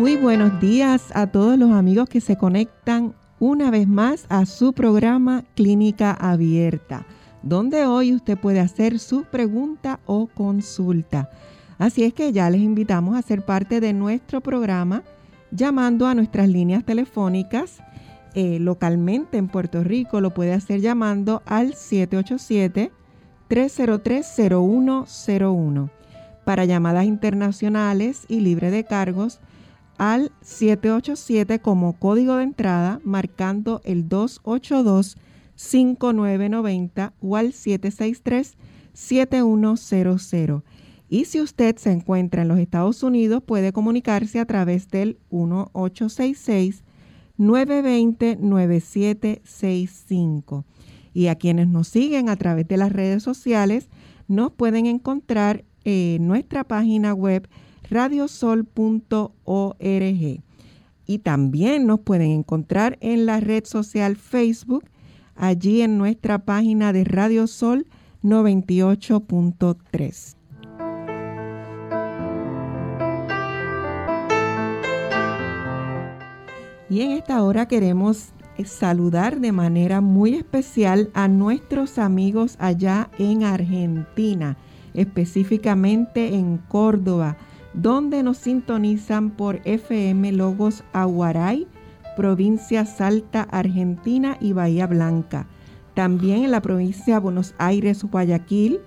Muy buenos días a todos los amigos que se conectan una vez más a su programa Clínica Abierta, donde hoy usted puede hacer su pregunta o consulta. Así es que ya les invitamos a ser parte de nuestro programa llamando a nuestras líneas telefónicas. Eh, localmente en Puerto Rico lo puede hacer llamando al 787-303-0101. Para llamadas internacionales y libre de cargos, al 787 como código de entrada, marcando el 282-5990 o al 763-7100. Y si usted se encuentra en los Estados Unidos, puede comunicarse a través del 1866-920-9765. Y a quienes nos siguen a través de las redes sociales, nos pueden encontrar en nuestra página web radiosol.org. Y también nos pueden encontrar en la red social Facebook, allí en nuestra página de Radio Sol 98.3. Y en esta hora queremos saludar de manera muy especial a nuestros amigos allá en Argentina, específicamente en Córdoba donde nos sintonizan por FM Logos Aguaray, provincia Salta, Argentina y Bahía Blanca. También en la provincia de Buenos Aires, Guayaquil,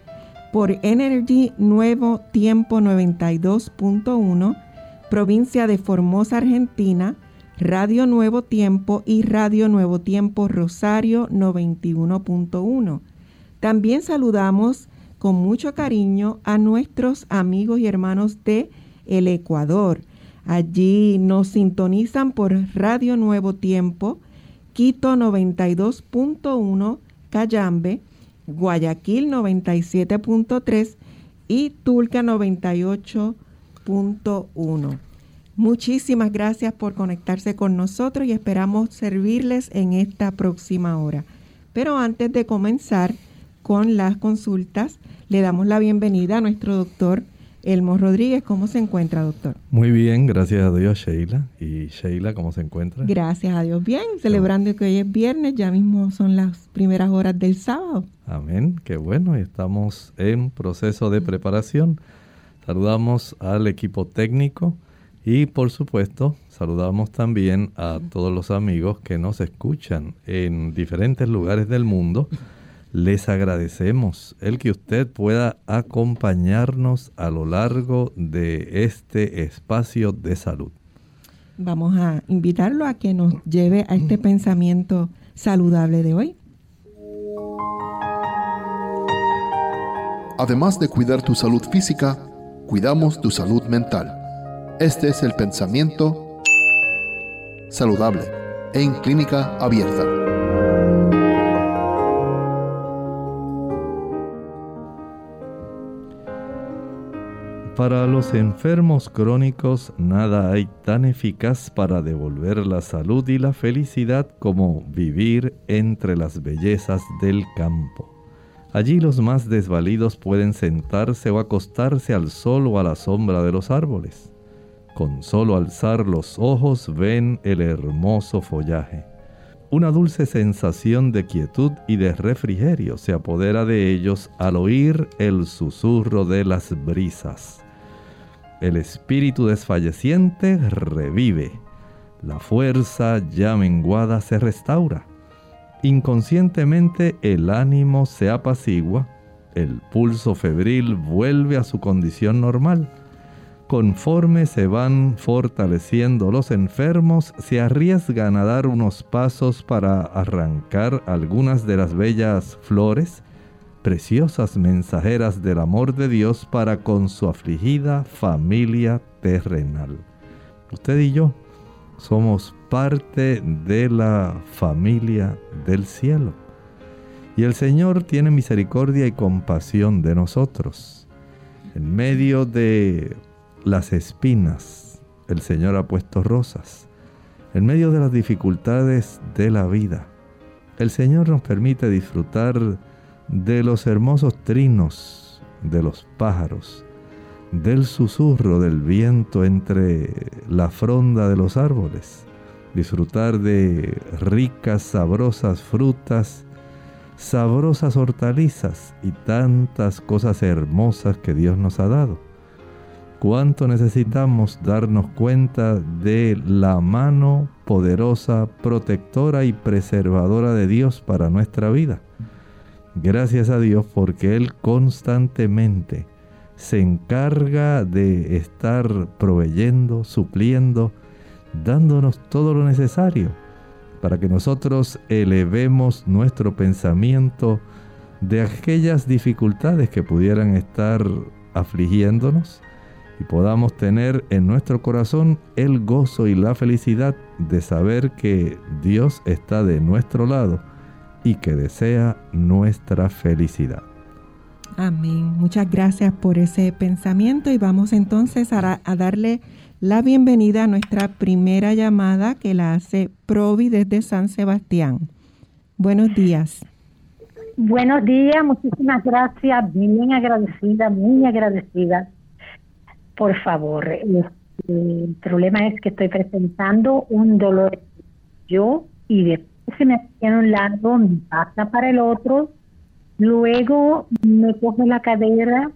por Energy Nuevo Tiempo 92.1, provincia de Formosa, Argentina, Radio Nuevo Tiempo y Radio Nuevo Tiempo Rosario 91.1. También saludamos con mucho cariño a nuestros amigos y hermanos de el Ecuador. Allí nos sintonizan por Radio Nuevo Tiempo, Quito 92.1, Cayambe, Guayaquil 97.3 y Tulca 98.1. Muchísimas gracias por conectarse con nosotros y esperamos servirles en esta próxima hora. Pero antes de comenzar con las consultas, le damos la bienvenida a nuestro doctor Elmo Rodríguez. ¿Cómo se encuentra, doctor? Muy bien, gracias a Dios, Sheila. ¿Y Sheila, cómo se encuentra? Gracias a Dios, bien. Celebrando que hoy es viernes, ya mismo son las primeras horas del sábado. Amén, qué bueno. Estamos en proceso de preparación. Saludamos al equipo técnico y, por supuesto, saludamos también a todos los amigos que nos escuchan en diferentes lugares del mundo les agradecemos el que usted pueda acompañarnos a lo largo de este espacio de salud. Vamos a invitarlo a que nos lleve a este pensamiento saludable de hoy. Además de cuidar tu salud física, cuidamos tu salud mental. Este es el pensamiento saludable en clínica abierta. Para los enfermos crónicos nada hay tan eficaz para devolver la salud y la felicidad como vivir entre las bellezas del campo. Allí los más desvalidos pueden sentarse o acostarse al sol o a la sombra de los árboles. Con solo alzar los ojos ven el hermoso follaje. Una dulce sensación de quietud y de refrigerio se apodera de ellos al oír el susurro de las brisas el espíritu desfalleciente revive, la fuerza ya menguada se restaura, inconscientemente el ánimo se apacigua, el pulso febril vuelve a su condición normal. Conforme se van fortaleciendo los enfermos, se arriesgan a dar unos pasos para arrancar algunas de las bellas flores preciosas mensajeras del amor de Dios para con su afligida familia terrenal. Usted y yo somos parte de la familia del cielo. Y el Señor tiene misericordia y compasión de nosotros. En medio de las espinas, el Señor ha puesto rosas. En medio de las dificultades de la vida, el Señor nos permite disfrutar de los hermosos trinos de los pájaros, del susurro del viento entre la fronda de los árboles, disfrutar de ricas, sabrosas frutas, sabrosas hortalizas y tantas cosas hermosas que Dios nos ha dado. Cuánto necesitamos darnos cuenta de la mano poderosa, protectora y preservadora de Dios para nuestra vida. Gracias a Dios porque Él constantemente se encarga de estar proveyendo, supliendo, dándonos todo lo necesario para que nosotros elevemos nuestro pensamiento de aquellas dificultades que pudieran estar afligiéndonos y podamos tener en nuestro corazón el gozo y la felicidad de saber que Dios está de nuestro lado y que desea nuestra felicidad. Amén. Muchas gracias por ese pensamiento y vamos entonces a, darle la bienvenida a nuestra primera llamada que la hace Provi desde San Sebastián. Buenos días. Buenos días, muchísimas gracias, bien agradecida, muy agradecida. Por favor, este, el problema es que estoy presentando un dolor yo y después se me hacía un lado, me pasa para el otro Luego me coge la cadera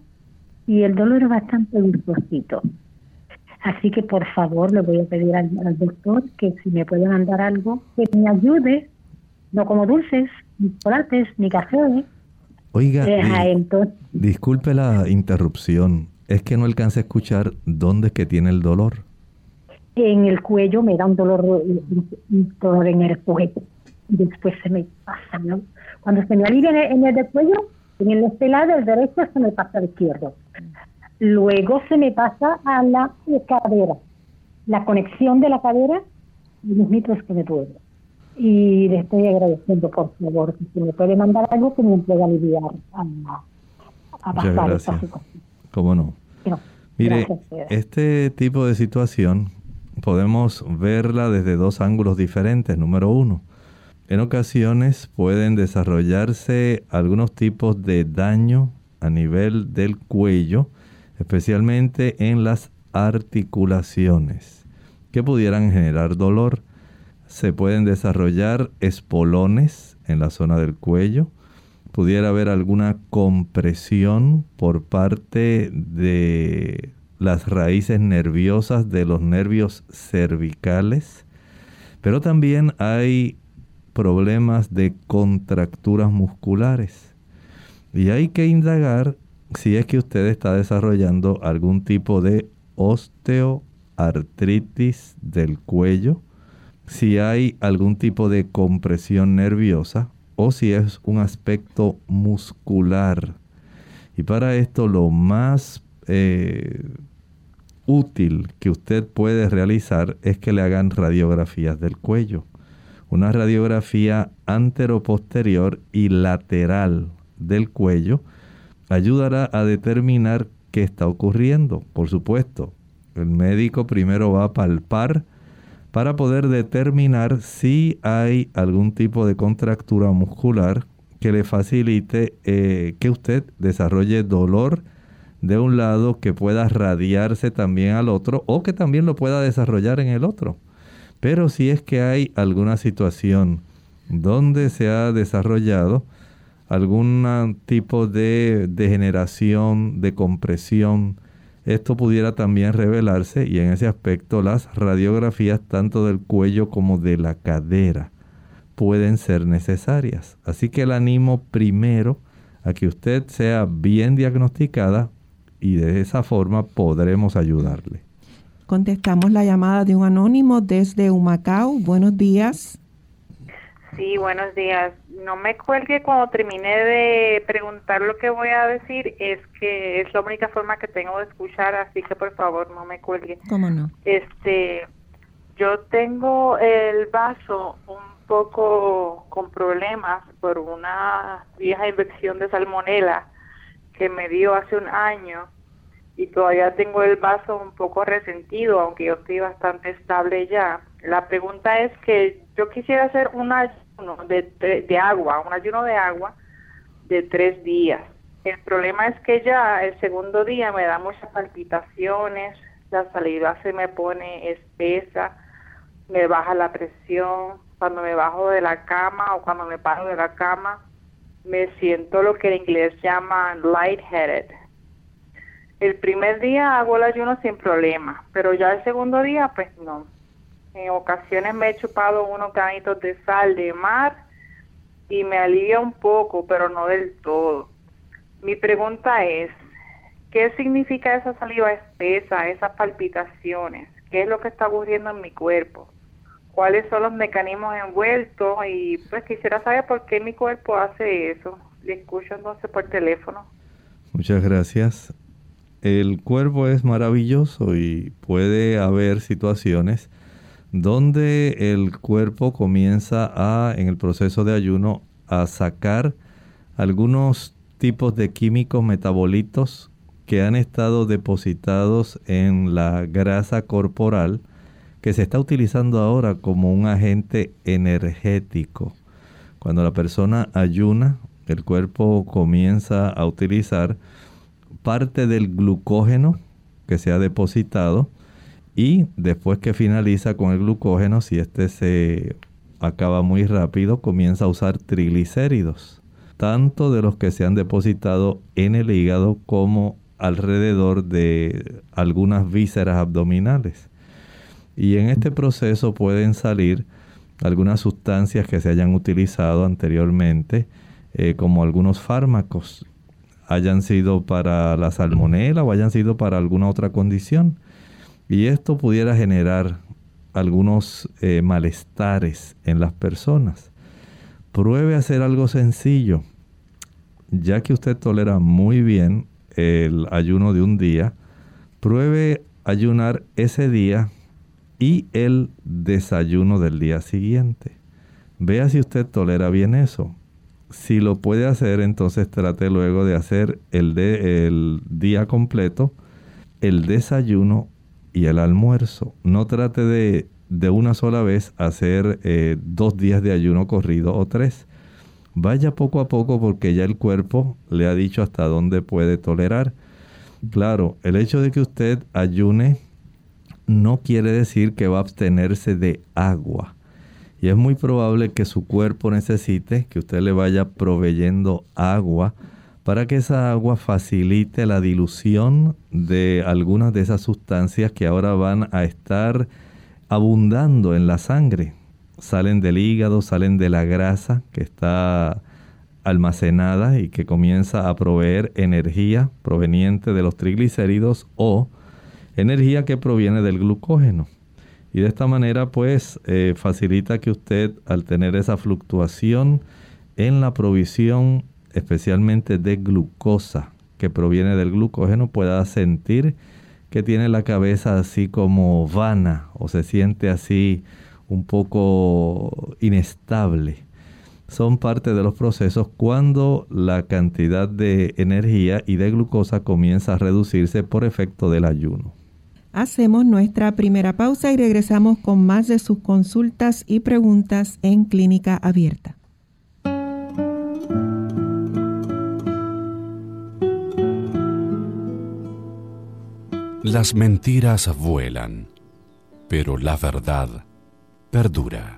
y el dolor es bastante dulcecito. Así que por favor le voy a pedir al, doctor que si me puede mandar algo que me ayude, no como dulces, ni chocolates, ni café. Oiga, eh, disculpe la interrupción, es que no alcancé a escuchar dónde es que tiene el dolor. En el cuello me da un dolor, un dolor en el cuello. Y después se me pasa, ¿no? Cuando se me alivia en el, del cuello, en el este lado, el derecho, se me pasa al izquierdo. Luego se me pasa a la cadera. La conexión de la cadera, los mitos que me duele. Y le estoy agradeciendo, por favor, si me puede mandar algo que me pueda aliviar a, a Muchas gracias. ¿Cómo no? Mire, este tipo de situación podemos verla desde dos ángulos diferentes. Número uno, en ocasiones pueden desarrollarse algunos tipos de daño a nivel del cuello, especialmente en las articulaciones, que pudieran generar dolor. Se pueden desarrollar espolones en la zona del cuello. Pudiera haber alguna compresión por parte de las raíces nerviosas de los nervios cervicales. Pero también hay problemas de contracturas musculares. Y hay que indagar si es que usted está desarrollando algún tipo de osteoartritis del cuello, si hay algún tipo de compresión nerviosa o si es un aspecto muscular. Y para esto lo más eh, útil que usted puede realizar es que le hagan radiografías del cuello una radiografía anteroposterior y lateral del cuello ayudará a determinar qué está ocurriendo. Por supuesto, el médico primero va a palpar para poder determinar si hay algún tipo de contractura muscular que le facilite eh, que usted desarrolle dolor de un lado que pueda radiarse también al otro o que también lo pueda desarrollar en el otro. Pero si es que hay alguna situación donde se ha desarrollado algún tipo de degeneración, de compresión, esto pudiera también revelarse y en ese aspecto las radiografías tanto del cuello como de la cadera pueden ser necesarias. Así que el animo primero a que usted sea bien diagnosticada y de esa forma podremos ayudarle. Contestamos la llamada de un anónimo desde Humacao. Buenos días. Sí, buenos días. No me cuelgue cuando termine de preguntar lo que voy a decir, es que es la única forma que tengo de escuchar, así que por favor no me cuelgue. ¿Cómo no? Este, yo tengo el vaso un poco con problemas por una vieja infección de salmonela que me dio hace un año y todavía tengo el vaso un poco resentido, aunque yo estoy bastante estable ya. La pregunta es que yo quisiera hacer un ayuno de, de agua, un ayuno de agua de tres días. El problema es que ya el segundo día me da muchas palpitaciones, la saliva se me pone espesa, me baja la presión, cuando me bajo de la cama o cuando me paro de la cama, me siento lo que en inglés llaman lightheaded. El primer día hago el ayuno sin problema, pero ya el segundo día, pues no. En ocasiones me he chupado unos granitos de sal de mar y me alivia un poco, pero no del todo. Mi pregunta es, ¿qué significa esa saliva espesa, esas palpitaciones? ¿Qué es lo que está ocurriendo en mi cuerpo? cuáles son los mecanismos envueltos y pues quisiera saber por qué mi cuerpo hace eso. Le escucho entonces por teléfono. Muchas gracias. El cuerpo es maravilloso y puede haber situaciones donde el cuerpo comienza a, en el proceso de ayuno, a sacar algunos tipos de químicos metabolitos que han estado depositados en la grasa corporal que se está utilizando ahora como un agente energético. Cuando la persona ayuna, el cuerpo comienza a utilizar parte del glucógeno que se ha depositado y después que finaliza con el glucógeno, si este se acaba muy rápido, comienza a usar triglicéridos, tanto de los que se han depositado en el hígado como alrededor de algunas vísceras abdominales. Y en este proceso pueden salir algunas sustancias que se hayan utilizado anteriormente, eh, como algunos fármacos, hayan sido para la salmonela o hayan sido para alguna otra condición. Y esto pudiera generar algunos eh, malestares en las personas. Pruebe hacer algo sencillo. Ya que usted tolera muy bien el ayuno de un día, pruebe ayunar ese día y el desayuno del día siguiente. Vea si usted tolera bien eso. Si lo puede hacer, entonces trate luego de hacer el, de, el día completo, el desayuno y el almuerzo. No trate de, de una sola vez hacer eh, dos días de ayuno corrido o tres. Vaya poco a poco porque ya el cuerpo le ha dicho hasta dónde puede tolerar. Claro, el hecho de que usted ayune no quiere decir que va a abstenerse de agua. Y es muy probable que su cuerpo necesite que usted le vaya proveyendo agua para que esa agua facilite la dilución de algunas de esas sustancias que ahora van a estar abundando en la sangre. Salen del hígado, salen de la grasa que está almacenada y que comienza a proveer energía proveniente de los triglicéridos o energía que proviene del glucógeno. Y de esta manera pues eh, facilita que usted al tener esa fluctuación en la provisión especialmente de glucosa que proviene del glucógeno pueda sentir que tiene la cabeza así como vana o se siente así un poco inestable. Son parte de los procesos cuando la cantidad de energía y de glucosa comienza a reducirse por efecto del ayuno. Hacemos nuestra primera pausa y regresamos con más de sus consultas y preguntas en Clínica Abierta. Las mentiras vuelan, pero la verdad perdura.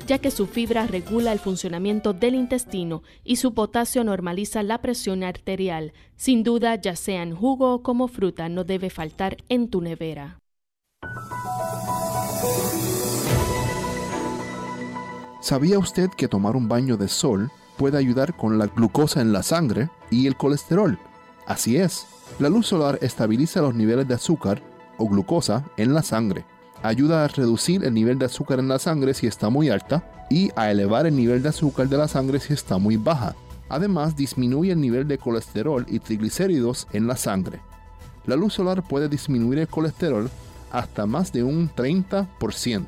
ya que su fibra regula el funcionamiento del intestino y su potasio normaliza la presión arterial. Sin duda, ya sea en jugo o como fruta, no debe faltar en tu nevera. ¿Sabía usted que tomar un baño de sol puede ayudar con la glucosa en la sangre y el colesterol? Así es, la luz solar estabiliza los niveles de azúcar o glucosa en la sangre, ayuda a reducir el nivel de azúcar en la sangre si está muy alta y a elevar el nivel de azúcar de la sangre si está muy baja. Además, disminuye el nivel de colesterol y triglicéridos en la sangre. La luz solar puede disminuir el colesterol hasta más de un 30%.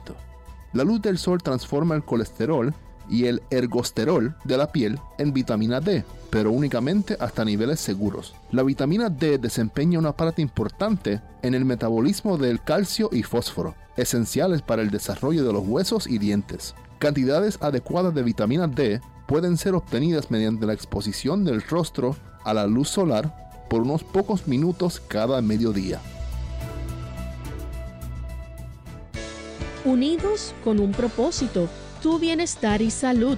La luz del sol transforma el colesterol y el ergosterol de la piel en vitamina D, pero únicamente hasta niveles seguros. La vitamina D desempeña una parte importante en el metabolismo del calcio y fósforo, esenciales para el desarrollo de los huesos y dientes. Cantidades adecuadas de vitamina D pueden ser obtenidas mediante la exposición del rostro a la luz solar por unos pocos minutos cada mediodía. Unidos con un propósito tu bienestar y salud.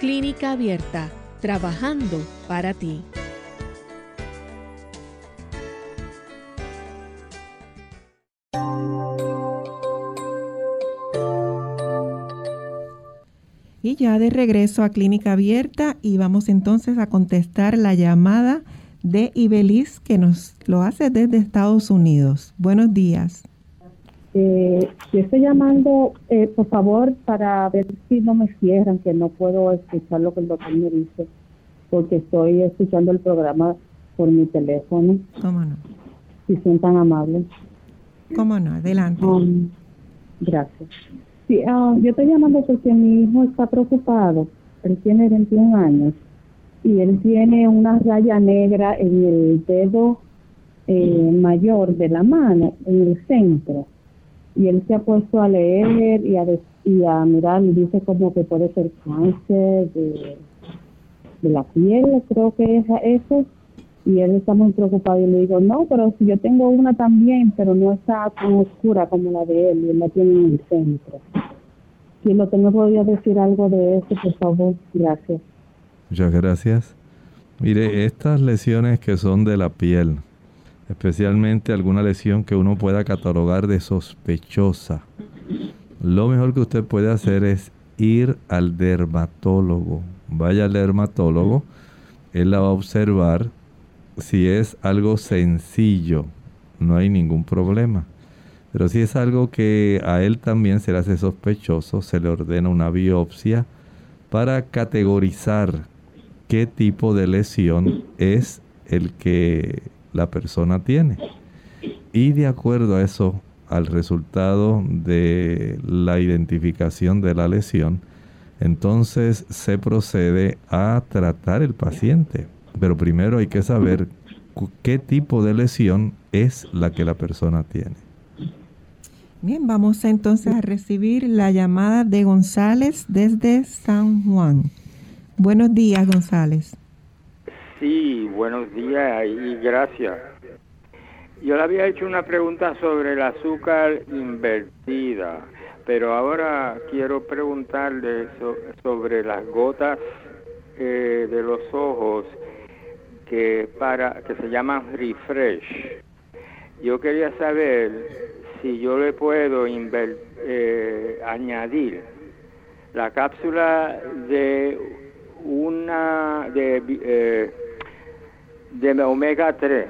Clínica Abierta, trabajando para ti. Y ya de regreso a Clínica Abierta y vamos entonces a contestar la llamada de Ibeliz que nos lo hace desde Estados Unidos. Buenos días. Eh, yo estoy llamando, eh, por favor, para ver si no me cierran, que no puedo escuchar lo que el doctor me dice, porque estoy escuchando el programa por mi teléfono. ¿Cómo no? Si son tan amables. ¿Cómo no? Adelante. Um, gracias. Sí, uh, yo estoy llamando porque mi hijo está preocupado. Él tiene 21 años y él tiene una raya negra en el dedo eh, mayor de la mano, en el centro y él se ha puesto a leer y a, y a mirar y dice como que puede ser cáncer de, la piel, creo que es eso, y él está muy preocupado y le digo, no, pero si yo tengo una también, pero no está tan oscura como la de él y él la tiene en el centro. Si lo tengo podría decir algo de eso, por favor, gracias. Muchas gracias. Mire, estas lesiones que son de la piel, especialmente alguna lesión que uno pueda catalogar de sospechosa. Lo mejor que usted puede hacer es ir al dermatólogo. Vaya al dermatólogo, él la va a observar. Si es algo sencillo, no hay ningún problema. Pero si es algo que a él también se le hace sospechoso, se le ordena una biopsia para categorizar qué tipo de lesión es el que la persona tiene. Y de acuerdo a eso, al resultado de la identificación de la lesión, entonces se procede a tratar el paciente. Pero primero hay que saber qué tipo de lesión es la que la persona tiene. Bien, vamos entonces a recibir la llamada de González desde San Juan. Buenos días, González. Sí, buenos días y gracias. Yo le había hecho una pregunta sobre el azúcar invertida, pero ahora quiero preguntarle sobre las gotas eh, de los ojos que para que se llaman refresh. Yo quería saber si yo le puedo eh, añadir la cápsula de una de eh, de omega 3,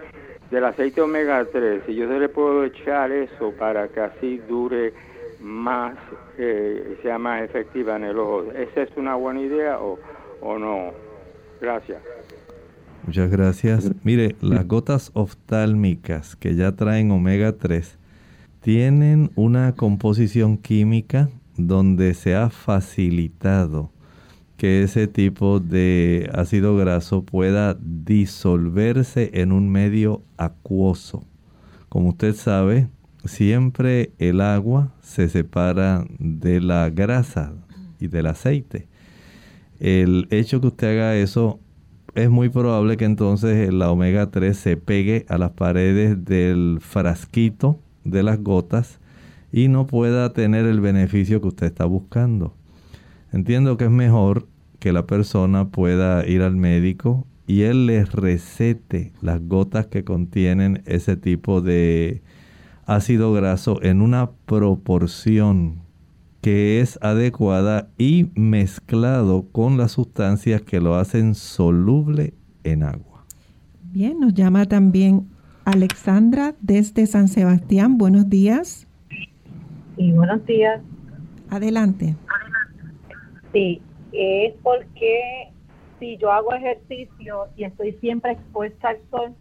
del aceite omega 3, y yo se le puedo echar eso para que así dure más, eh, sea más efectiva en el ojo. ¿Esa es una buena idea o, o no? Gracias. Muchas gracias. Mire, las gotas oftálmicas que ya traen omega 3 tienen una composición química donde se ha facilitado que ese tipo de ácido graso pueda disolverse en un medio acuoso. Como usted sabe, siempre el agua se separa de la grasa y del aceite. El hecho que usted haga eso es muy probable que entonces la omega 3 se pegue a las paredes del frasquito de las gotas y no pueda tener el beneficio que usted está buscando. Entiendo que es mejor que la persona pueda ir al médico y él le recete las gotas que contienen ese tipo de ácido graso en una proporción que es adecuada y mezclado con las sustancias que lo hacen soluble en agua. Bien, nos llama también Alexandra desde San Sebastián. Buenos días. Y buenos días. Adelante. Sí, es porque si yo hago ejercicio y estoy siempre expuesta al sol,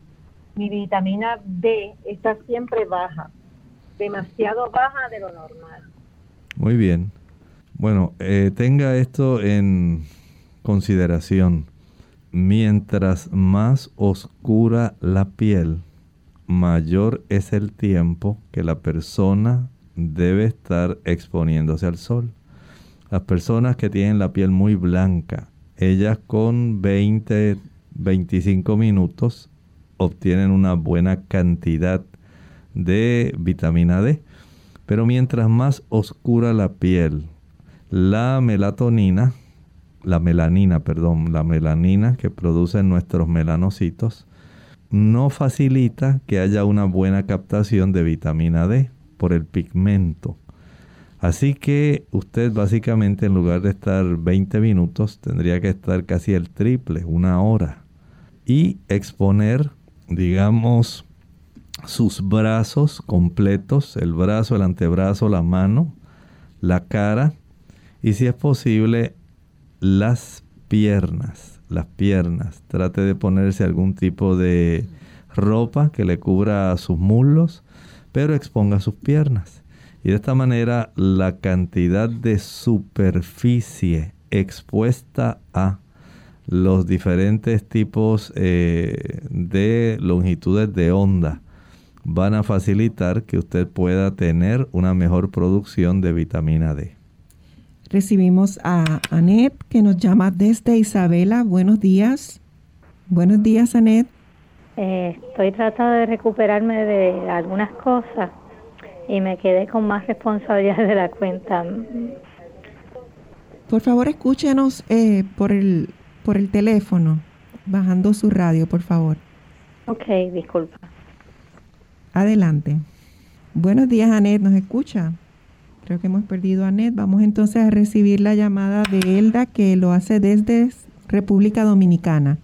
mi vitamina D está siempre baja, demasiado baja de lo normal. Muy bien. Bueno, eh, tenga esto en consideración. Mientras más oscura la piel, mayor es el tiempo que la persona debe estar exponiéndose al sol. Las personas que tienen la piel muy blanca, ellas con 20, 25 minutos obtienen una buena cantidad de vitamina D. Pero mientras más oscura la piel, la melatonina, la melanina, perdón, la melanina que producen nuestros melanocitos, no facilita que haya una buena captación de vitamina D por el pigmento. Así que usted básicamente en lugar de estar 20 minutos tendría que estar casi el triple, una hora. Y exponer, digamos, sus brazos completos, el brazo, el antebrazo, la mano, la cara y si es posible las piernas, las piernas. Trate de ponerse algún tipo de ropa que le cubra sus muslos, pero exponga sus piernas. Y de esta manera la cantidad de superficie expuesta a los diferentes tipos eh, de longitudes de onda van a facilitar que usted pueda tener una mejor producción de vitamina D. Recibimos a Anet que nos llama desde Isabela. Buenos días. Buenos días, Anet. Eh, estoy tratando de recuperarme de algunas cosas y me quedé con más responsabilidad de la cuenta. Por favor, escúchenos eh, por, el, por el teléfono, bajando su radio, por favor. Ok, disculpa. Adelante. Buenos días, Anet, ¿nos escucha? Creo que hemos perdido a Anet. Vamos entonces a recibir la llamada de Elda, que lo hace desde República Dominicana.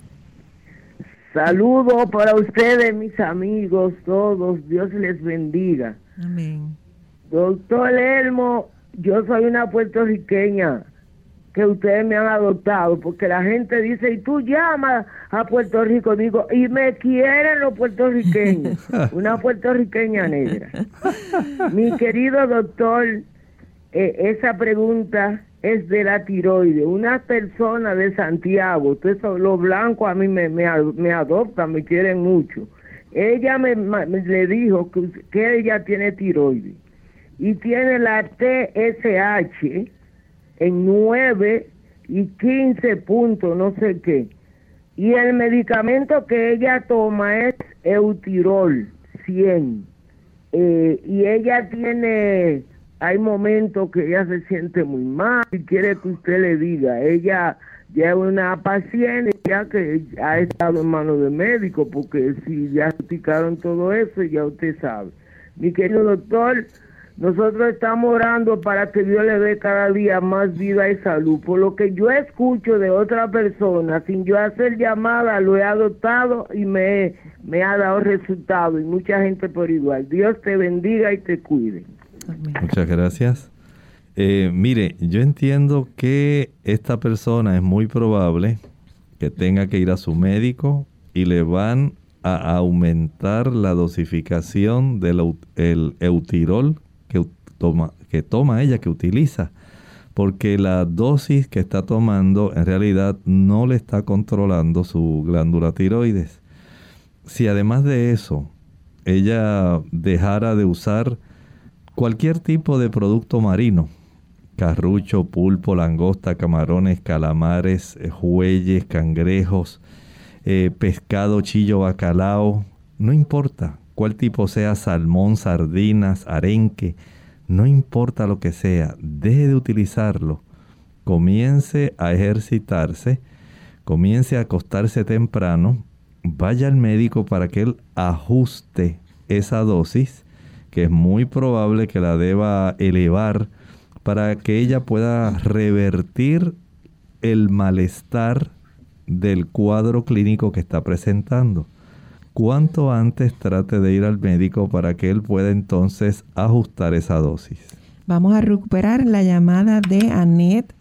Saludos para ustedes, mis amigos, todos. Dios les bendiga. Amén. Doctor Elmo, yo soy una puertorriqueña que ustedes me han adoptado, porque la gente dice, y tú llamas a Puerto Rico, digo, y me quieren los puertorriqueños, una puertorriqueña negra. Mi querido doctor, eh, esa pregunta es de la tiroides. Una persona de Santiago, ustedes los blancos a mí me, me, adoptan, me quieren mucho. Ella me, le dijo que, que ella tiene tiroides y tiene la TSH, en 9 y 15 puntos, no sé qué. Y el medicamento que ella toma es Eutirol 100. Eh, y ella tiene, hay momentos que ella se siente muy mal y quiere que usted le diga. Ella ya es una paciente ya que ha estado en manos de médico, porque si ya explicaron todo eso, ya usted sabe. Mi querido doctor, nosotros estamos orando para que Dios le dé cada día más vida y salud. Por lo que yo escucho de otra persona, sin yo hacer llamada, lo he adoptado y me, me ha dado resultado. Y mucha gente por igual. Dios te bendiga y te cuide. Muchas gracias. Eh, mire, yo entiendo que esta persona es muy probable que tenga que ir a su médico y le van a aumentar la dosificación del el eutirol que toma, que toma ella, que utiliza, porque la dosis que está tomando en realidad no le está controlando su glándula tiroides. Si además de eso ella dejara de usar cualquier tipo de producto marino, carrucho, pulpo, langosta, camarones, calamares, jueyes, cangrejos, eh, pescado, chillo, bacalao, no importa cuál tipo sea, salmón, sardinas, arenque, no importa lo que sea, deje de utilizarlo, comience a ejercitarse, comience a acostarse temprano, vaya al médico para que él ajuste esa dosis, que es muy probable que la deba elevar para que ella pueda revertir el malestar del cuadro clínico que está presentando. Cuanto antes trate de ir al médico para que él pueda entonces ajustar esa dosis. Vamos a recuperar la llamada de Anet,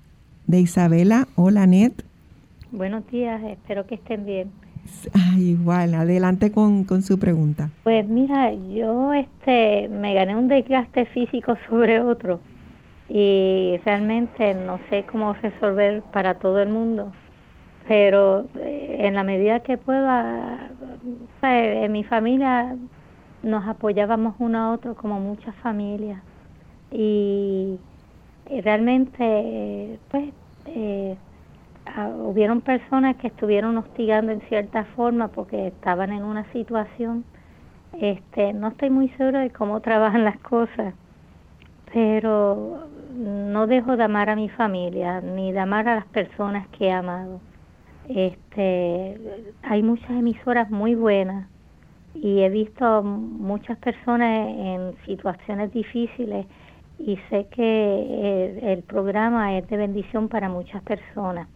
de Isabela. Hola Anet. Buenos días, espero que estén bien. igual, adelante con, con, su pregunta. Pues mira, yo este me gané un desgaste físico sobre otro y realmente no sé cómo resolver para todo el mundo pero eh, en la medida que pueda, en mi familia nos apoyábamos uno a otro como muchas familias y, realmente pues eh, hubieron personas que estuvieron hostigando en cierta forma porque estaban en una situación este no estoy muy segura de cómo trabajan las cosas pero no dejo de amar a mi familia ni de amar a las personas que he amado este, hay muchas emisoras muy buenas y he visto muchas personas en situaciones difíciles y sé que el, programa es de bendición para muchas personas.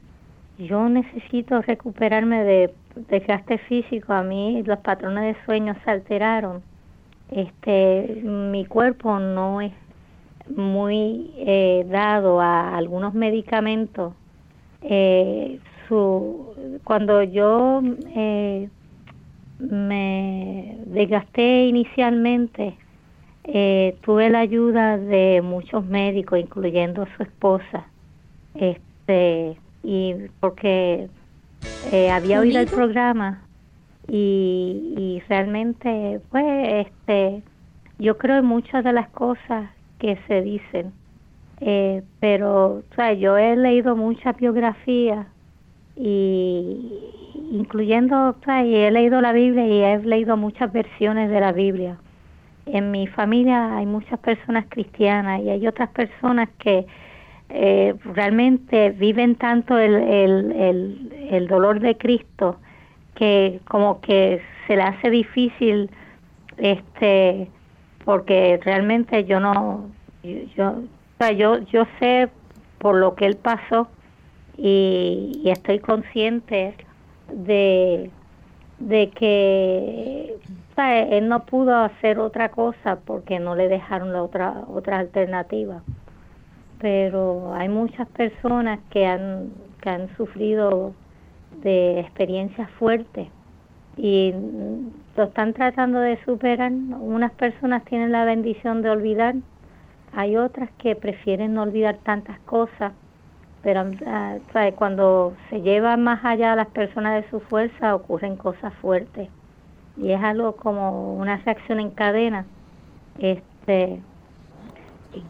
Yo necesito recuperarme de desgaste físico. A mí los patrones de sueño se alteraron. Este, mi cuerpo no es muy eh, dado a algunos medicamentos. Eh, su cuando yo eh, me desgasté inicialmente eh, tuve la ayuda de muchos médicos incluyendo su esposa este y porque eh, había oído el programa y, y realmente pues este yo creo en muchas de las cosas que se dicen eh, pero o sea, yo he leído muchas biografías y incluyendo, y he leído la Biblia y he leído muchas versiones de la Biblia. En mi familia hay muchas personas cristianas y hay otras personas que eh, realmente viven tanto el, el, el, dolor de Cristo que como que se le hace difícil este porque realmente yo no yo yo yo sé por lo que él pasó y, estoy consciente de, de que él no pudo hacer otra cosa porque no le dejaron la otra otra alternativa. Pero hay muchas personas que han que han sufrido de experiencias fuertes y lo están tratando de superar. Unas personas tienen la bendición de olvidar hay otras que prefieren no olvidar tantas cosas pero ah, cuando se lleva más allá las personas de su fuerza ocurren cosas fuertes. Y es algo como una reacción en cadena este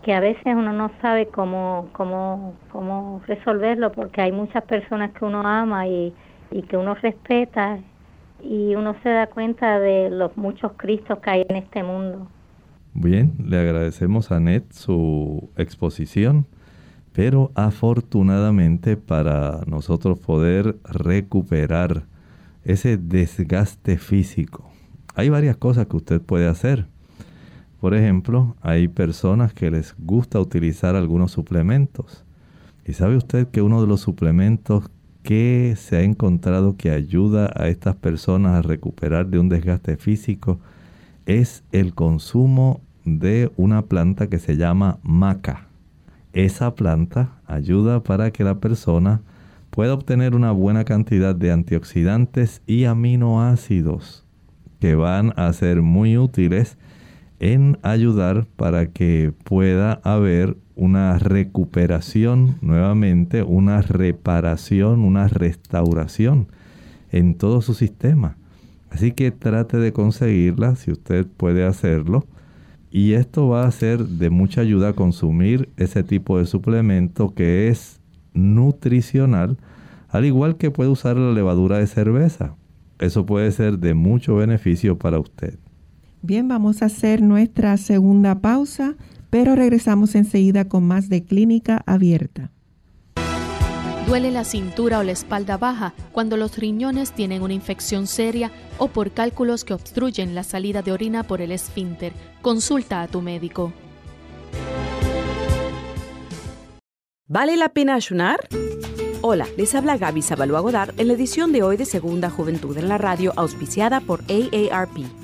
que a veces uno no sabe cómo cómo cómo resolverlo porque hay muchas personas que uno ama y, y que uno respeta y uno se da cuenta de los muchos Cristos que hay en este mundo. Bien, le agradecemos a Net su exposición pero afortunadamente para nosotros poder recuperar ese desgaste físico, hay varias cosas que usted puede hacer. Por ejemplo, hay personas que les gusta utilizar algunos suplementos. ¿Y sabe usted que uno de los suplementos que se ha encontrado que ayuda a estas personas a recuperar de un desgaste físico es el consumo de una planta que se llama maca? esa planta ayuda para que la persona pueda obtener una buena cantidad de antioxidantes y aminoácidos que van a ser muy útiles en ayudar para que pueda haber una recuperación nuevamente, una reparación, una restauración en todo su sistema. Así que trate de conseguirla si usted puede hacerlo. Y esto va a ser de mucha ayuda a consumir ese tipo de suplemento que es nutricional, al igual que puede usar la levadura de cerveza. Eso puede ser de mucho beneficio para usted. Bien, vamos a hacer nuestra segunda pausa, pero regresamos enseguida con más de clínica abierta. Duele la cintura o la espalda baja cuando los riñones tienen una infección seria o por cálculos que obstruyen la salida de orina por el esfínter. Consulta a tu médico. ¿Vale la pena ayunar? Hola, les habla Gaby Zabalúa Godard en la edición de hoy de Segunda Juventud en la Radio, auspiciada por AARP.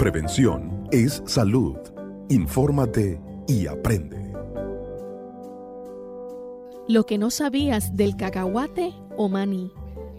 Prevención es salud. Infórmate y aprende. Lo que no sabías del cacahuate o maní.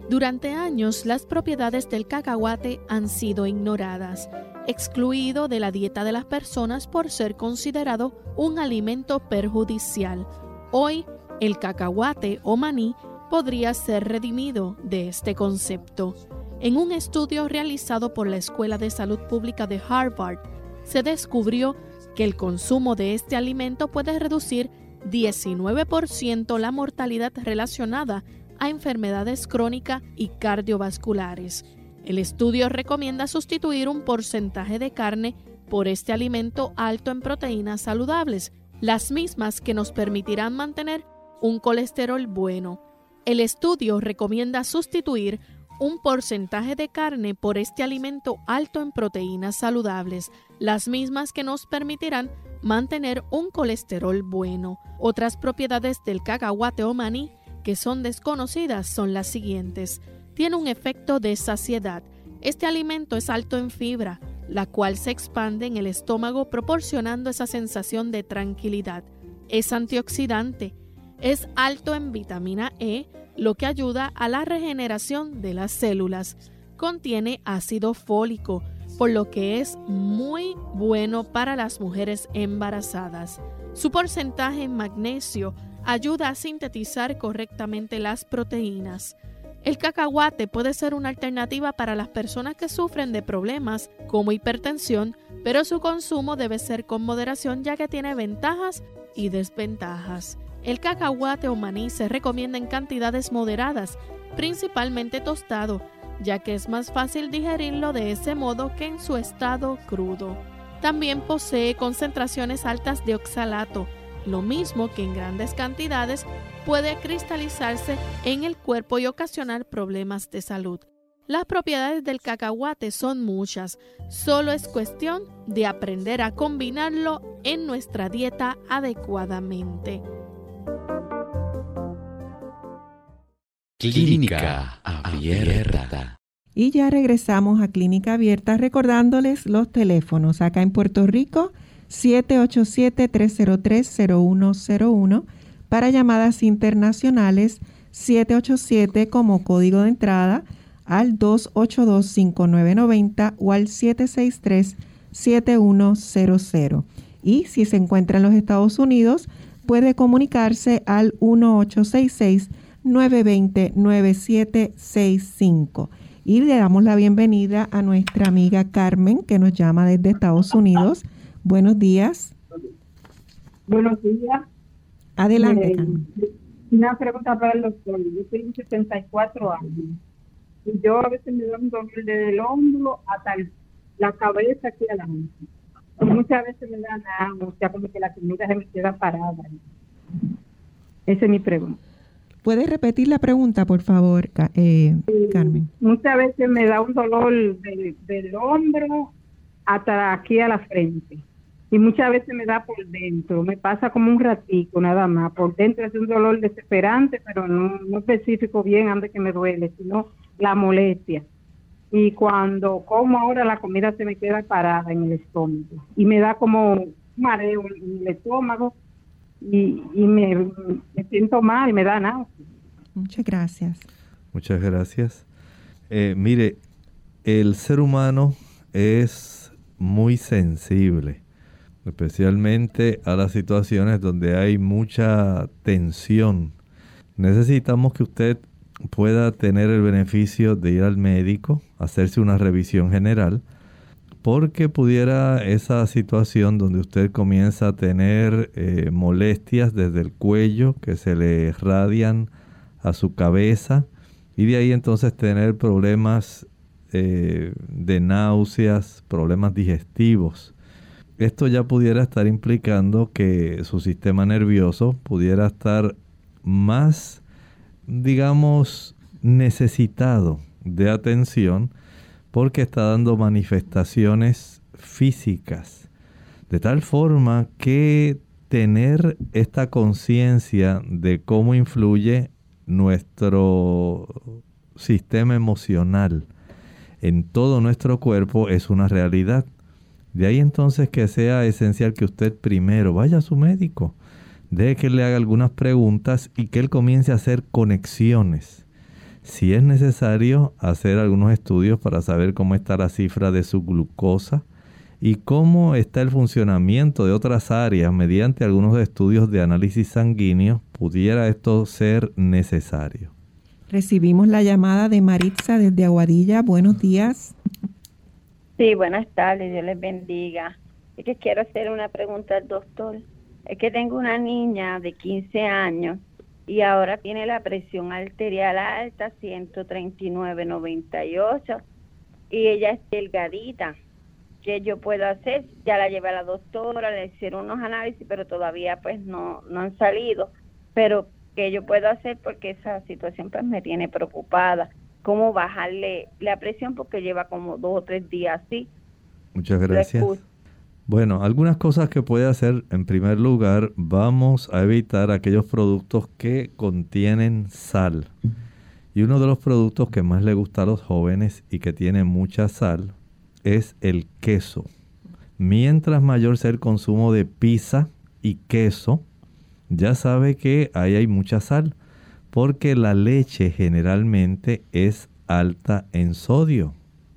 Durante años las propiedades del cacahuate han sido ignoradas, excluido de la dieta de las personas por ser considerado un alimento perjudicial. Hoy, el cacahuate o maní podría ser redimido de este concepto. En un estudio realizado por la Escuela de Salud Pública de Harvard, se descubrió que el consumo de este alimento puede reducir 19% la mortalidad relacionada a enfermedades crónicas y cardiovasculares. El estudio recomienda sustituir un porcentaje de carne por este alimento alto en proteínas saludables, las mismas que nos permitirán mantener un colesterol bueno. El estudio recomienda sustituir un porcentaje de carne por este alimento alto en proteínas saludables, las mismas que nos permitirán mantener un colesterol bueno. Otras propiedades del cacahuate o maní que son desconocidas son las siguientes. Tiene un efecto de saciedad. Este alimento es alto en fibra, la cual se expande en el estómago proporcionando esa sensación de tranquilidad. Es antioxidante. Es alto en vitamina E, lo que ayuda a la regeneración de las células. Contiene ácido fólico, por lo que es muy bueno para las mujeres embarazadas. Su porcentaje en magnesio ayuda a sintetizar correctamente las proteínas. El cacahuate puede ser una alternativa para las personas que sufren de problemas como hipertensión, pero su consumo debe ser con moderación ya que tiene ventajas y desventajas. El cacahuate o maní se recomienda en cantidades moderadas, principalmente tostado, ya que es más fácil digerirlo de ese modo que en su estado crudo. También posee concentraciones altas de oxalato, lo mismo que en grandes cantidades puede cristalizarse en el cuerpo y ocasionar problemas de salud. Las propiedades del cacahuate son muchas, solo es cuestión de aprender a combinarlo en nuestra dieta adecuadamente. Clínica Abierta. Y ya regresamos a Clínica Abierta recordándoles los teléfonos. Acá en Puerto Rico, 787-303-0101. Para llamadas internacionales, 787 como código de entrada al 282-5990 o al 763-7100. Y si se encuentra en los Estados Unidos, puede comunicarse al 1866 920-9765. Y le damos la bienvenida a nuestra amiga Carmen, que nos llama desde Estados Unidos. Buenos días. Buenos días. Adelante. una pregunta para el doctor. Yo tengo 74 años. Y yo a veces me doy un dolor desde el hombro hasta la cabeza aquí a la Y muchas veces me da sea como que la comida se me queda parada. Esa es mi pregunta. ¿Puedes repetir la pregunta, por favor, eh, Carmen? Muchas veces me da un dolor del, hombro hasta aquí a la frente. Y muchas veces me da por dentro. Me pasa como un ratico nada más. Por dentro es un dolor desesperante, pero no, no específico bien antes que me duele, sino la molestia. Y cuando como ahora la comida se me queda parada en el estómago. Y me da como un mareo en el estómago y, me, siento mal y me da nada. Muchas gracias. Muchas gracias. Eh, mire, el ser humano es muy sensible, especialmente a las situaciones donde hay mucha tensión. Necesitamos que usted pueda tener el beneficio de ir al médico, hacerse una revisión general porque pudiera esa situación donde usted comienza a tener eh, molestias desde el cuello que se le radian a su cabeza y de ahí entonces tener problemas eh, de náuseas, problemas digestivos. Esto ya pudiera estar implicando que su sistema nervioso pudiera estar más, digamos, necesitado de atención porque está dando manifestaciones físicas. De tal forma que tener esta conciencia de cómo influye nuestro sistema emocional en todo nuestro cuerpo es una realidad. De ahí entonces que sea esencial que usted primero vaya a su médico, deje que le haga algunas preguntas y que él comience a hacer conexiones si es necesario hacer algunos estudios para saber cómo está la cifra de su glucosa y cómo está el funcionamiento de otras áreas mediante algunos estudios de análisis sanguíneo, pudiera esto ser necesario. Recibimos la llamada de Maritza desde Aguadilla. Buenos días. Sí, buenas tardes, Dios les bendiga. Es que quiero hacer una pregunta al doctor. Es que tengo una niña de 15 años y ahora tiene la presión arterial alta, 139.98, y ella es delgadita. ¿Qué yo puedo hacer? Ya la llevé a la doctora, le hicieron unos análisis, pero todavía pues no, no han salido. Pero ¿qué yo puedo hacer? Porque esa situación pues me tiene preocupada. ¿Cómo bajarle la presión? Porque lleva como dos o tres días así. Muchas gracias. Bueno, algunas cosas que puede hacer, en primer lugar, vamos a evitar aquellos productos que contienen sal. Y uno de los productos que más le gusta a los jóvenes y que tiene mucha sal es el queso. Mientras mayor sea el consumo de pizza y queso, ya sabe que ahí hay mucha sal, porque la leche generalmente es alta en sodio.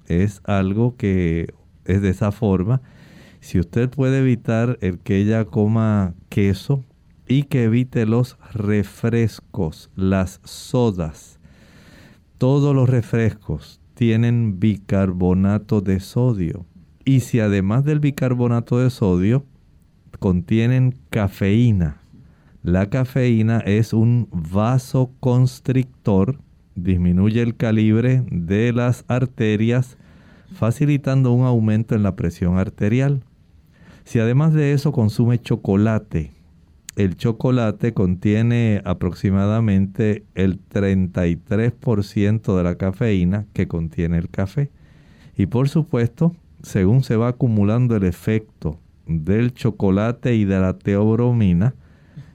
Es algo que es de esa forma si usted puede evitar el que ella coma queso y que evite los refrescos, las sodas, todos los refrescos tienen bicarbonato de sodio. Y si además del bicarbonato de sodio contienen cafeína, la cafeína es un vasoconstrictor, disminuye el calibre de las arterias, facilitando un aumento en la presión arterial. Si además de eso consume chocolate, el chocolate contiene aproximadamente el 33% de la cafeína que contiene el café. Y por supuesto, según se va acumulando el efecto del chocolate y de la teobromina,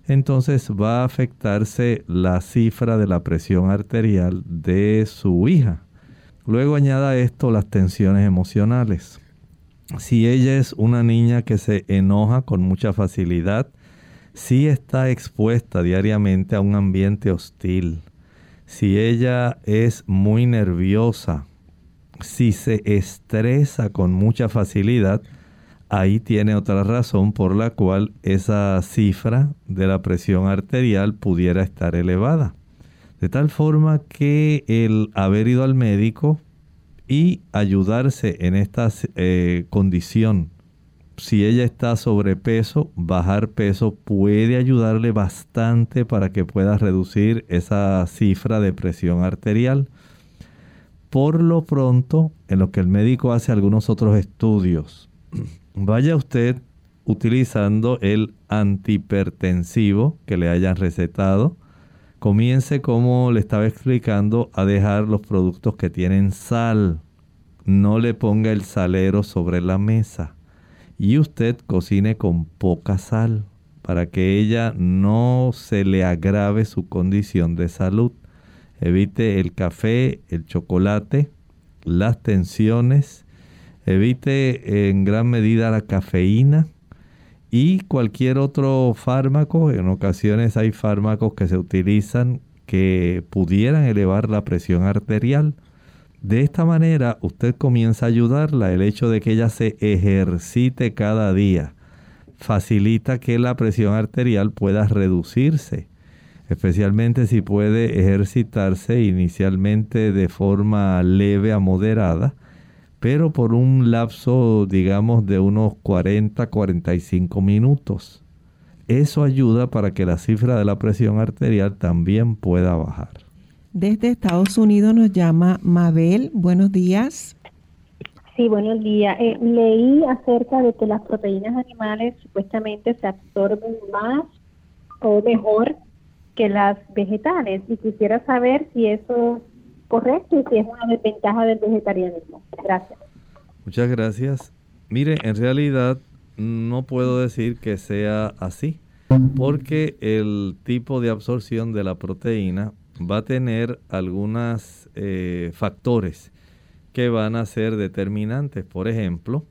entonces va a afectarse la cifra de la presión arterial de su hija. Luego añada esto las tensiones emocionales. Si ella es una niña que se enoja con mucha facilidad, si está expuesta diariamente a un ambiente hostil, si ella es muy nerviosa, si se estresa con mucha facilidad, ahí tiene otra razón por la cual esa cifra de la presión arterial pudiera estar elevada. De tal forma que el haber ido al médico y ayudarse en esta eh, condición, si ella está sobrepeso, bajar peso puede ayudarle bastante para que pueda reducir esa cifra de presión arterial. Por lo pronto, en lo que el médico hace algunos otros estudios, vaya usted utilizando el antihipertensivo que le hayan recetado. Comience como le estaba explicando a dejar los productos que tienen sal. No le ponga el salero sobre la mesa. Y usted cocine con poca sal para que ella no se le agrave su condición de salud. Evite el café, el chocolate, las tensiones Evite en gran medida la cafeína y cualquier otro fármaco. En ocasiones hay fármacos que se utilizan que pudieran elevar la presión arterial. De esta manera usted comienza a ayudarla. El hecho de que ella se ejercite cada día facilita que la presión arterial pueda reducirse, especialmente si puede ejercitarse inicialmente de forma leve a moderada pero por un lapso, digamos, de unos 40-45 minutos. Eso ayuda para que la cifra de la presión arterial también pueda bajar. Desde Estados Unidos nos llama Mabel. Buenos días. Sí, buenos días. Eh, leí acerca de que las proteínas animales supuestamente se absorben más o mejor que las vegetales y quisiera saber si eso correcto y si es una desventaja del vegetarianismo. Gracias. Muchas gracias. Mire, en realidad no puedo decir que sea así, porque el tipo de absorción de la proteína va a tener algunos eh, factores que van a ser determinantes. Por ejemplo,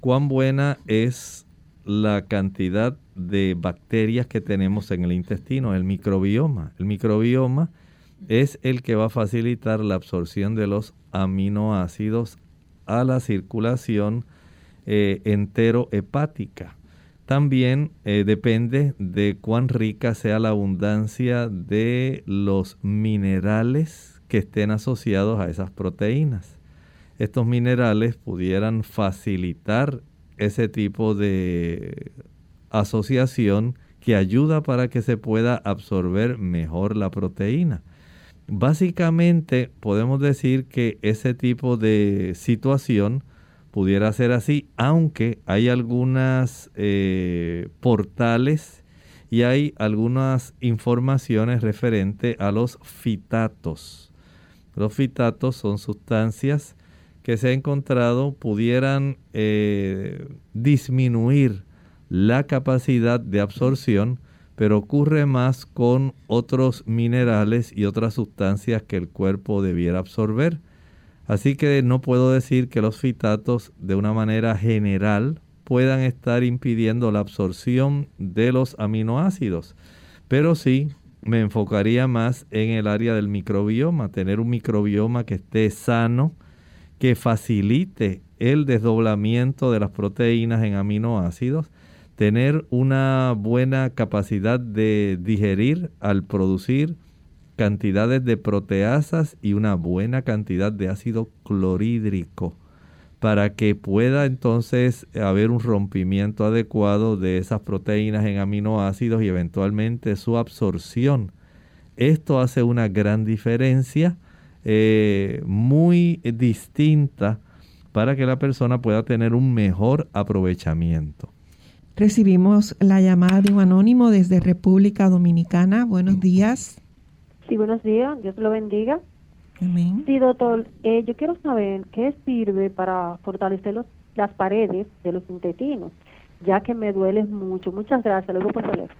cuán buena es la cantidad de bacterias que tenemos en el intestino, el microbioma. El microbioma es el que va a facilitar la absorción de los aminoácidos a la circulación eh, enterohepática. También eh, depende de cuán rica sea la abundancia de los minerales que estén asociados a esas proteínas. Estos minerales pudieran facilitar ese tipo de asociación que ayuda para que se pueda absorber mejor la proteína. Básicamente podemos decir que ese tipo de situación pudiera ser así, aunque hay algunas eh, portales y hay algunas informaciones referentes a los fitatos. Los fitatos son sustancias que se ha encontrado pudieran eh, disminuir la capacidad de absorción pero ocurre más con otros minerales y otras sustancias que el cuerpo debiera absorber. Así que no puedo decir que los fitatos de una manera general puedan estar impidiendo la absorción de los aminoácidos, pero sí me enfocaría más en el área del microbioma, tener un microbioma que esté sano, que facilite el desdoblamiento de las proteínas en aminoácidos tener una buena capacidad de digerir al producir cantidades de proteasas y una buena cantidad de ácido clorhídrico para que pueda entonces haber un rompimiento adecuado de esas proteínas en aminoácidos y eventualmente su absorción. Esto hace una gran diferencia eh, muy distinta para que la persona pueda tener un mejor aprovechamiento. Recibimos la llamada de un anónimo desde República Dominicana. Buenos días. Sí, buenos días. Dios lo bendiga. Amén. Sí, doctor. Eh, yo quiero saber qué sirve para fortalecer los, las paredes de los intestinos, ya que me duele mucho. Muchas gracias. Luego por teléfono.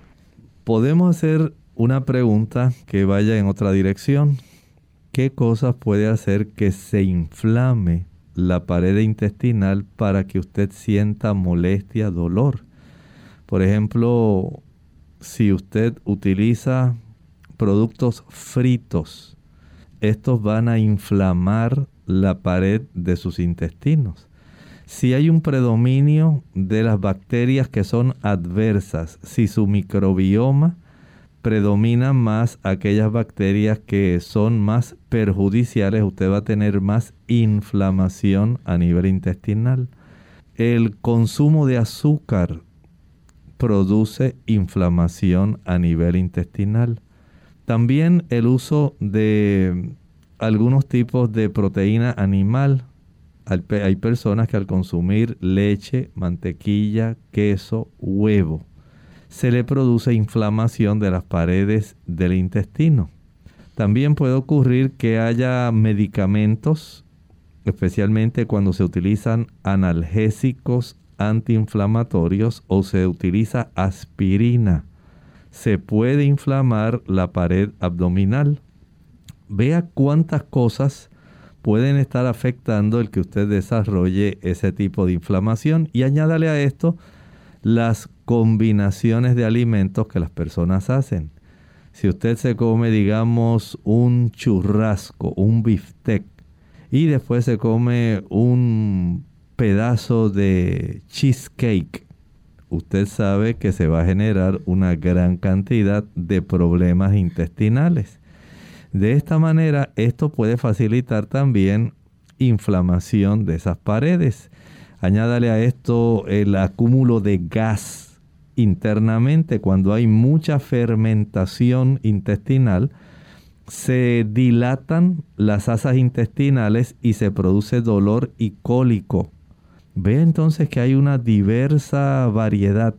podemos hacer una pregunta que vaya en otra dirección. ¿Qué cosas puede hacer que se inflame la pared intestinal para que usted sienta molestia, dolor? Por ejemplo, si usted utiliza productos fritos, estos van a inflamar la pared de sus intestinos. Si hay un predominio de las bacterias que son adversas, si su microbioma predomina más aquellas bacterias que son más perjudiciales, usted va a tener más inflamación a nivel intestinal. El consumo de azúcar produce inflamación a nivel intestinal. También el uso de algunos tipos de proteína animal. Hay personas que al consumir leche, mantequilla, queso, huevo, se le produce inflamación de las paredes del intestino. También puede ocurrir que haya medicamentos, especialmente cuando se utilizan analgésicos antiinflamatorios o se utiliza aspirina se puede inflamar la pared abdominal. Vea cuántas cosas pueden estar afectando el que usted desarrolle ese tipo de inflamación y añádale a esto las combinaciones de alimentos que las personas hacen. Si usted se come, digamos, un churrasco, un biftec, y después se come un pedazo de cheesecake, usted sabe que se va a generar una gran cantidad de problemas intestinales. De esta manera, esto puede facilitar también inflamación de esas paredes. Añádale a esto el acúmulo de gas internamente. Cuando hay mucha fermentación intestinal, se dilatan las asas intestinales y se produce dolor y cólico Ve entonces que hay una diversa variedad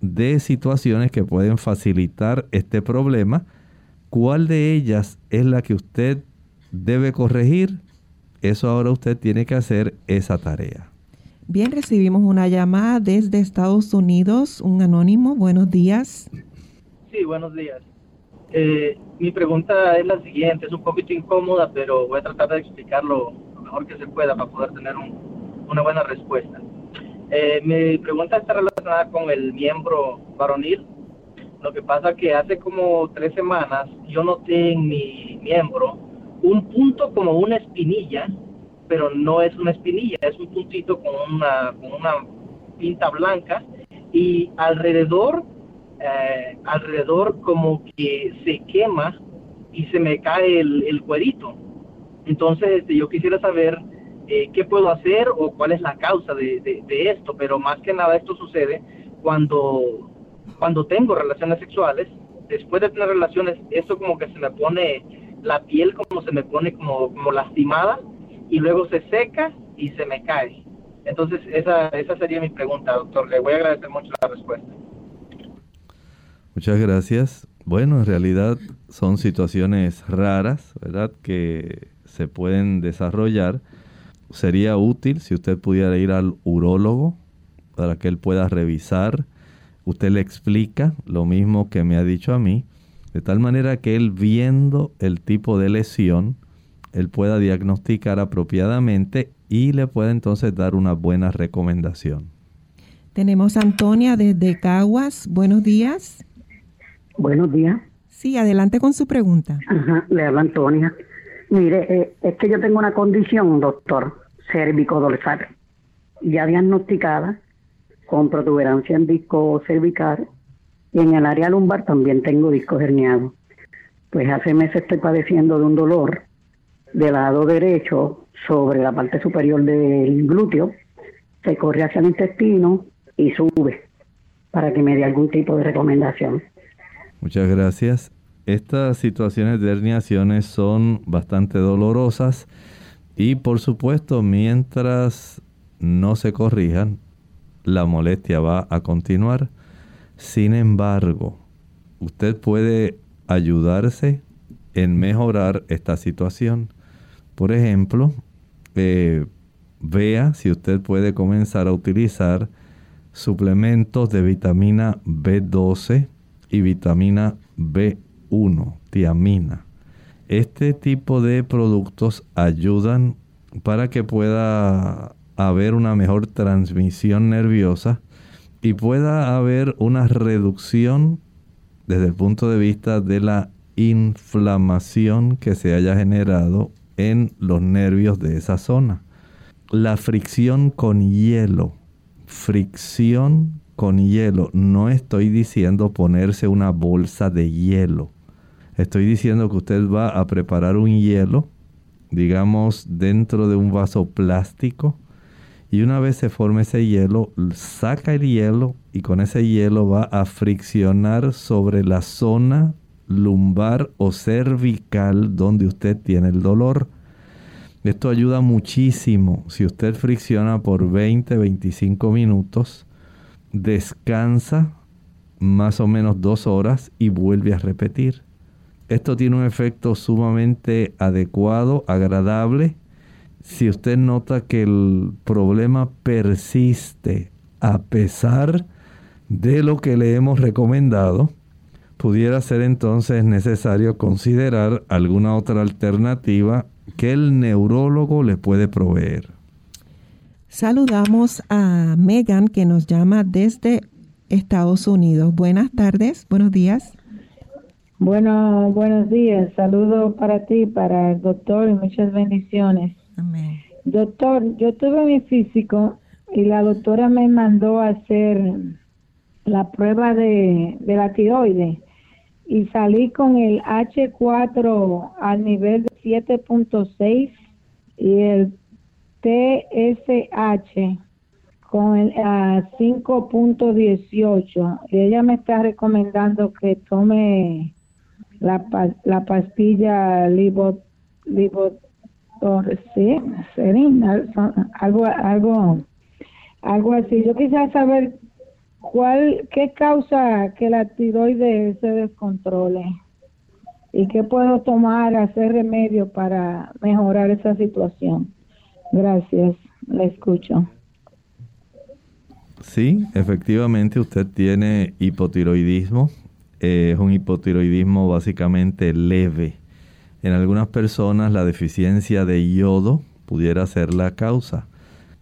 de situaciones que pueden facilitar este problema. ¿Cuál de ellas es la que usted debe corregir? Eso ahora usted tiene que hacer esa tarea. Bien, recibimos una llamada desde Estados Unidos, un anónimo. Buenos días. Sí, buenos días. Eh, mi pregunta es la siguiente, es un poquito incómoda, pero voy a tratar de explicarlo lo mejor que se pueda para poder tener un, una buena respuesta. Eh, mi pregunta está relacionada con el miembro varonil. Lo que pasa que hace como tres semanas yo noté en mi miembro un punto como una espinilla, pero no es una espinilla, es un puntito con una, con una pinta blanca y alrededor, eh, alrededor como que se quema y se me cae el, el cuerito. Entonces este, yo quisiera saber eh, qué puedo hacer o cuál es la causa de, esto, pero más que nada esto sucede cuando, cuando tengo relaciones sexuales, después de tener relaciones, esto como que se me pone la piel como se me pone como, como lastimada y luego se seca y se me cae. Entonces esa, esa sería mi pregunta, doctor. Le voy a agradecer mucho la respuesta. Muchas gracias. Bueno, en realidad son situaciones raras, ¿verdad? Que se pueden desarrollar sería útil si usted pudiera ir al urólogo para que él pueda revisar. Usted le explica lo mismo que me ha dicho a mí, de tal manera que él viendo el tipo de lesión, él pueda diagnosticar apropiadamente y le pueda entonces dar una buena recomendación. Tenemos a Antonia desde Caguas. Buenos días. Buenos días. Sí, adelante con su pregunta. Ajá, le habla Antonia. Mire, eh, es que yo tengo una condición, doctor, cérvico-dorsal, ya diagnosticada con protuberancia en disco cervical y en el área lumbar también tengo disco herniado. Pues hace meses estoy padeciendo de un dolor del lado derecho sobre la parte superior del glúteo, se corre hacia el intestino y sube para que me dé algún tipo de recomendación. Muchas gracias. Estas situaciones de herniaciones son bastante dolorosas y por supuesto mientras no se corrijan, la molestia va a continuar. Sin embargo, usted puede ayudarse en mejorar esta situación. Por ejemplo, eh, vea si usted puede comenzar a utilizar suplementos de vitamina B12 y vitamina B1, tiamina. Este tipo de productos ayudan para que pueda haber una mejor transmisión nerviosa y pueda haber una reducción desde el punto de vista de la inflamación que se haya generado en los nervios de esa zona. La fricción con hielo, fricción con hielo, no estoy diciendo ponerse una bolsa de hielo Estoy diciendo que usted va a preparar un hielo, digamos, dentro de un vaso plástico. Y una vez se forme ese hielo, saca el hielo y con ese hielo va a friccionar sobre la zona lumbar o cervical donde usted tiene el dolor. Esto ayuda muchísimo. Si usted fricciona por 20, 25 minutos, descansa más o menos dos horas y vuelve a repetir. Esto tiene un efecto sumamente adecuado, agradable. Si usted nota que el problema persiste a pesar de lo que le hemos recomendado, pudiera ser entonces necesario considerar alguna otra alternativa que el neurólogo le puede proveer. Saludamos a Megan que nos llama desde Estados Unidos. Buenas tardes, buenos días. Bueno, buenos días. Saludos para ti, para el doctor y muchas bendiciones. Amén. Doctor, yo tuve mi físico y la doctora me mandó a hacer la prueba de, de la tiroide y salí con el H4 al nivel de 7.6 y el TSH con el a 5.18 y ella me está recomendando que tome la, la pastilla libo, libo algo, algo, algo así. Yo quisiera saber cuál, qué causa que la tiroides se descontrole y qué puedo tomar, hacer remedio para mejorar esa situación. Gracias, le escucho. Sí, efectivamente usted tiene hipotiroidismo es un hipotiroidismo básicamente leve. En algunas personas la deficiencia de yodo pudiera ser la causa,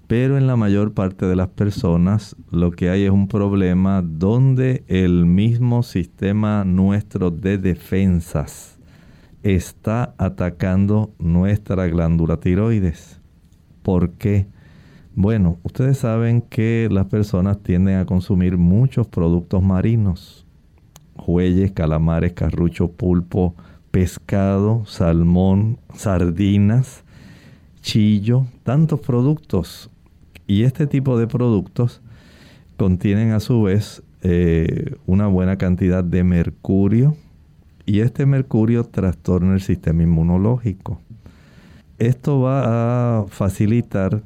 pero en la mayor parte de las personas lo que hay es un problema donde el mismo sistema nuestro de defensas está atacando nuestra glándula tiroides. ¿Por qué? Bueno, ustedes saben que las personas tienden a consumir muchos productos marinos jueyes, calamares, carrucho, pulpo, pescado, salmón, sardinas, chillo, tantos productos. Y este tipo de productos contienen a su vez eh, una buena cantidad de mercurio y este mercurio trastorna el sistema inmunológico. Esto va a facilitar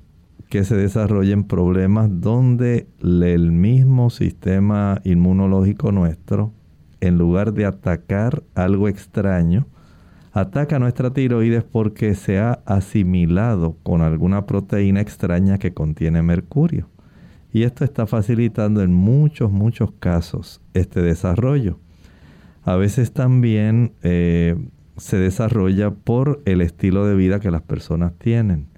que se desarrollen problemas donde el mismo sistema inmunológico nuestro en lugar de atacar algo extraño, ataca nuestra tiroides porque se ha asimilado con alguna proteína extraña que contiene mercurio. Y esto está facilitando en muchos, muchos casos este desarrollo. A veces también eh, se desarrolla por el estilo de vida que las personas tienen.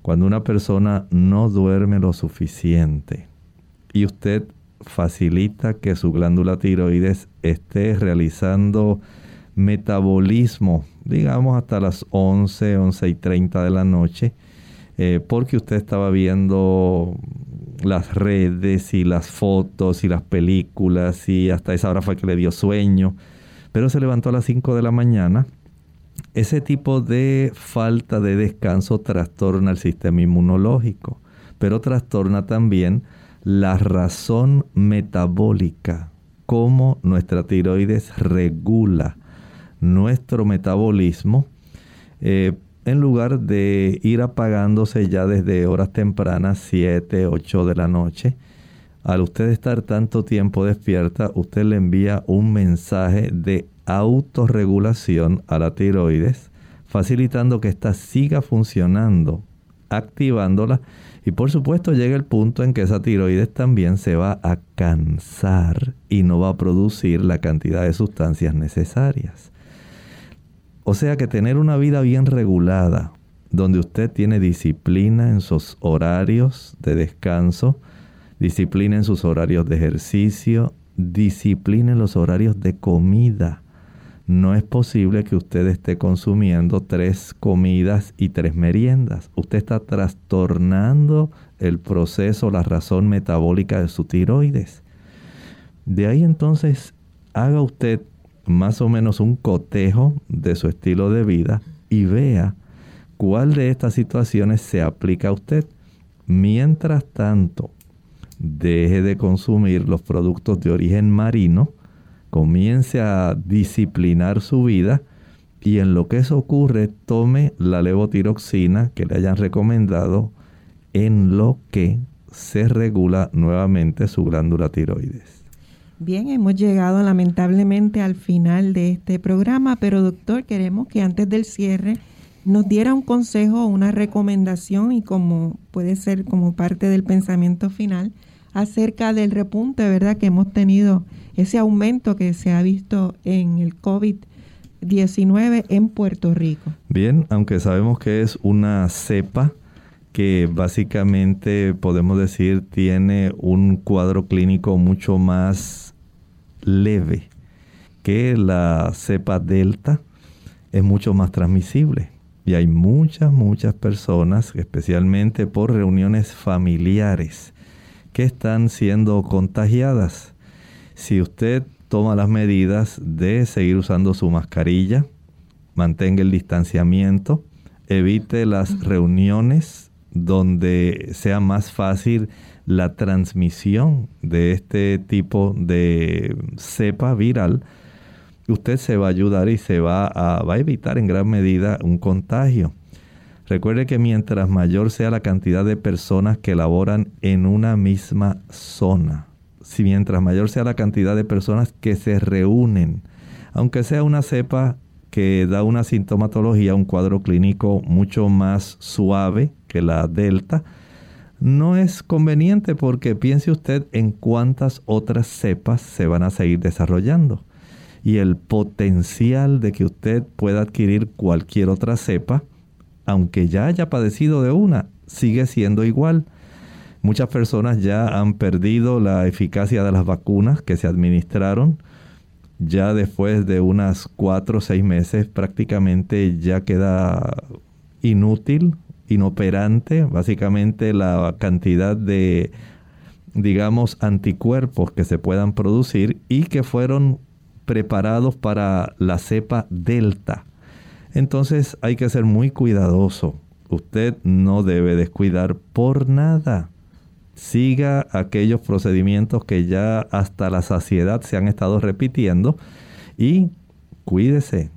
Cuando una persona no duerme lo suficiente y usted facilita que su glándula tiroides esté realizando metabolismo, digamos hasta las 11, 11 y 30 de la noche, eh, porque usted estaba viendo las redes y las fotos y las películas y hasta esa hora fue que le dio sueño, pero se levantó a las 5 de la mañana. Ese tipo de falta de descanso trastorna el sistema inmunológico, pero trastorna también la razón metabólica, cómo nuestra tiroides regula nuestro metabolismo, eh, en lugar de ir apagándose ya desde horas tempranas, 7, 8 de la noche, al usted estar tanto tiempo despierta, usted le envía un mensaje de autorregulación a la tiroides, facilitando que ésta siga funcionando activándola y por supuesto llega el punto en que esa tiroides también se va a cansar y no va a producir la cantidad de sustancias necesarias. O sea que tener una vida bien regulada, donde usted tiene disciplina en sus horarios de descanso, disciplina en sus horarios de ejercicio, disciplina en los horarios de comida. No es posible que usted esté consumiendo tres comidas y tres meriendas. Usted está trastornando el proceso, la razón metabólica de su tiroides. De ahí entonces haga usted más o menos un cotejo de su estilo de vida y vea cuál de estas situaciones se aplica a usted. Mientras tanto, deje de consumir los productos de origen marino, comience a disciplinar su vida y en lo que eso ocurre, tome la levotiroxina que le hayan recomendado en lo que se regula nuevamente su glándula tiroides. Bien, hemos llegado lamentablemente al final de este programa, pero doctor, queremos que antes del cierre nos diera un consejo, una recomendación y como puede ser como parte del pensamiento final acerca del repunte, ¿verdad? Que hemos tenido ese aumento que se ha visto en el COVID-19 en Puerto Rico. Bien, aunque sabemos que es una cepa que básicamente podemos decir tiene un cuadro clínico mucho más leve que la cepa delta, es mucho más transmisible. Y hay muchas, muchas personas, especialmente por reuniones familiares, que están siendo contagiadas. Si usted toma las medidas de seguir usando su mascarilla, mantenga el distanciamiento, evite las reuniones donde sea más fácil la transmisión de este tipo de cepa viral, usted se va a ayudar y se va a, va a evitar en gran medida un contagio. Recuerde que mientras mayor sea la cantidad de personas que laboran en una misma zona, si mientras mayor sea la cantidad de personas que se reúnen, aunque sea una cepa que da una sintomatología, un cuadro clínico mucho más suave que la delta, no es conveniente porque piense usted en cuántas otras cepas se van a seguir desarrollando. Y el potencial de que usted pueda adquirir cualquier otra cepa aunque ya haya padecido de una, sigue siendo igual. Muchas personas ya han perdido la eficacia de las vacunas que se administraron. Ya después de unas cuatro o seis meses prácticamente ya queda inútil, inoperante, básicamente la cantidad de, digamos, anticuerpos que se puedan producir y que fueron preparados para la cepa delta entonces hay que ser muy cuidadoso. Usted no debe descuidar por nada. Siga aquellos procedimientos que ya hasta la saciedad se han estado repitiendo y cuídese.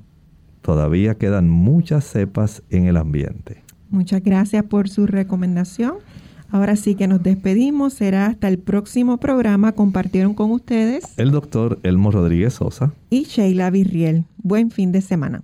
Todavía quedan muchas cepas en el ambiente. Muchas gracias por su recomendación. Ahora sí que nos despedimos. Será hasta el próximo programa. Compartieron con ustedes el doctor Elmo Rodríguez Sosa y Sheila Virriel. Buen fin de semana.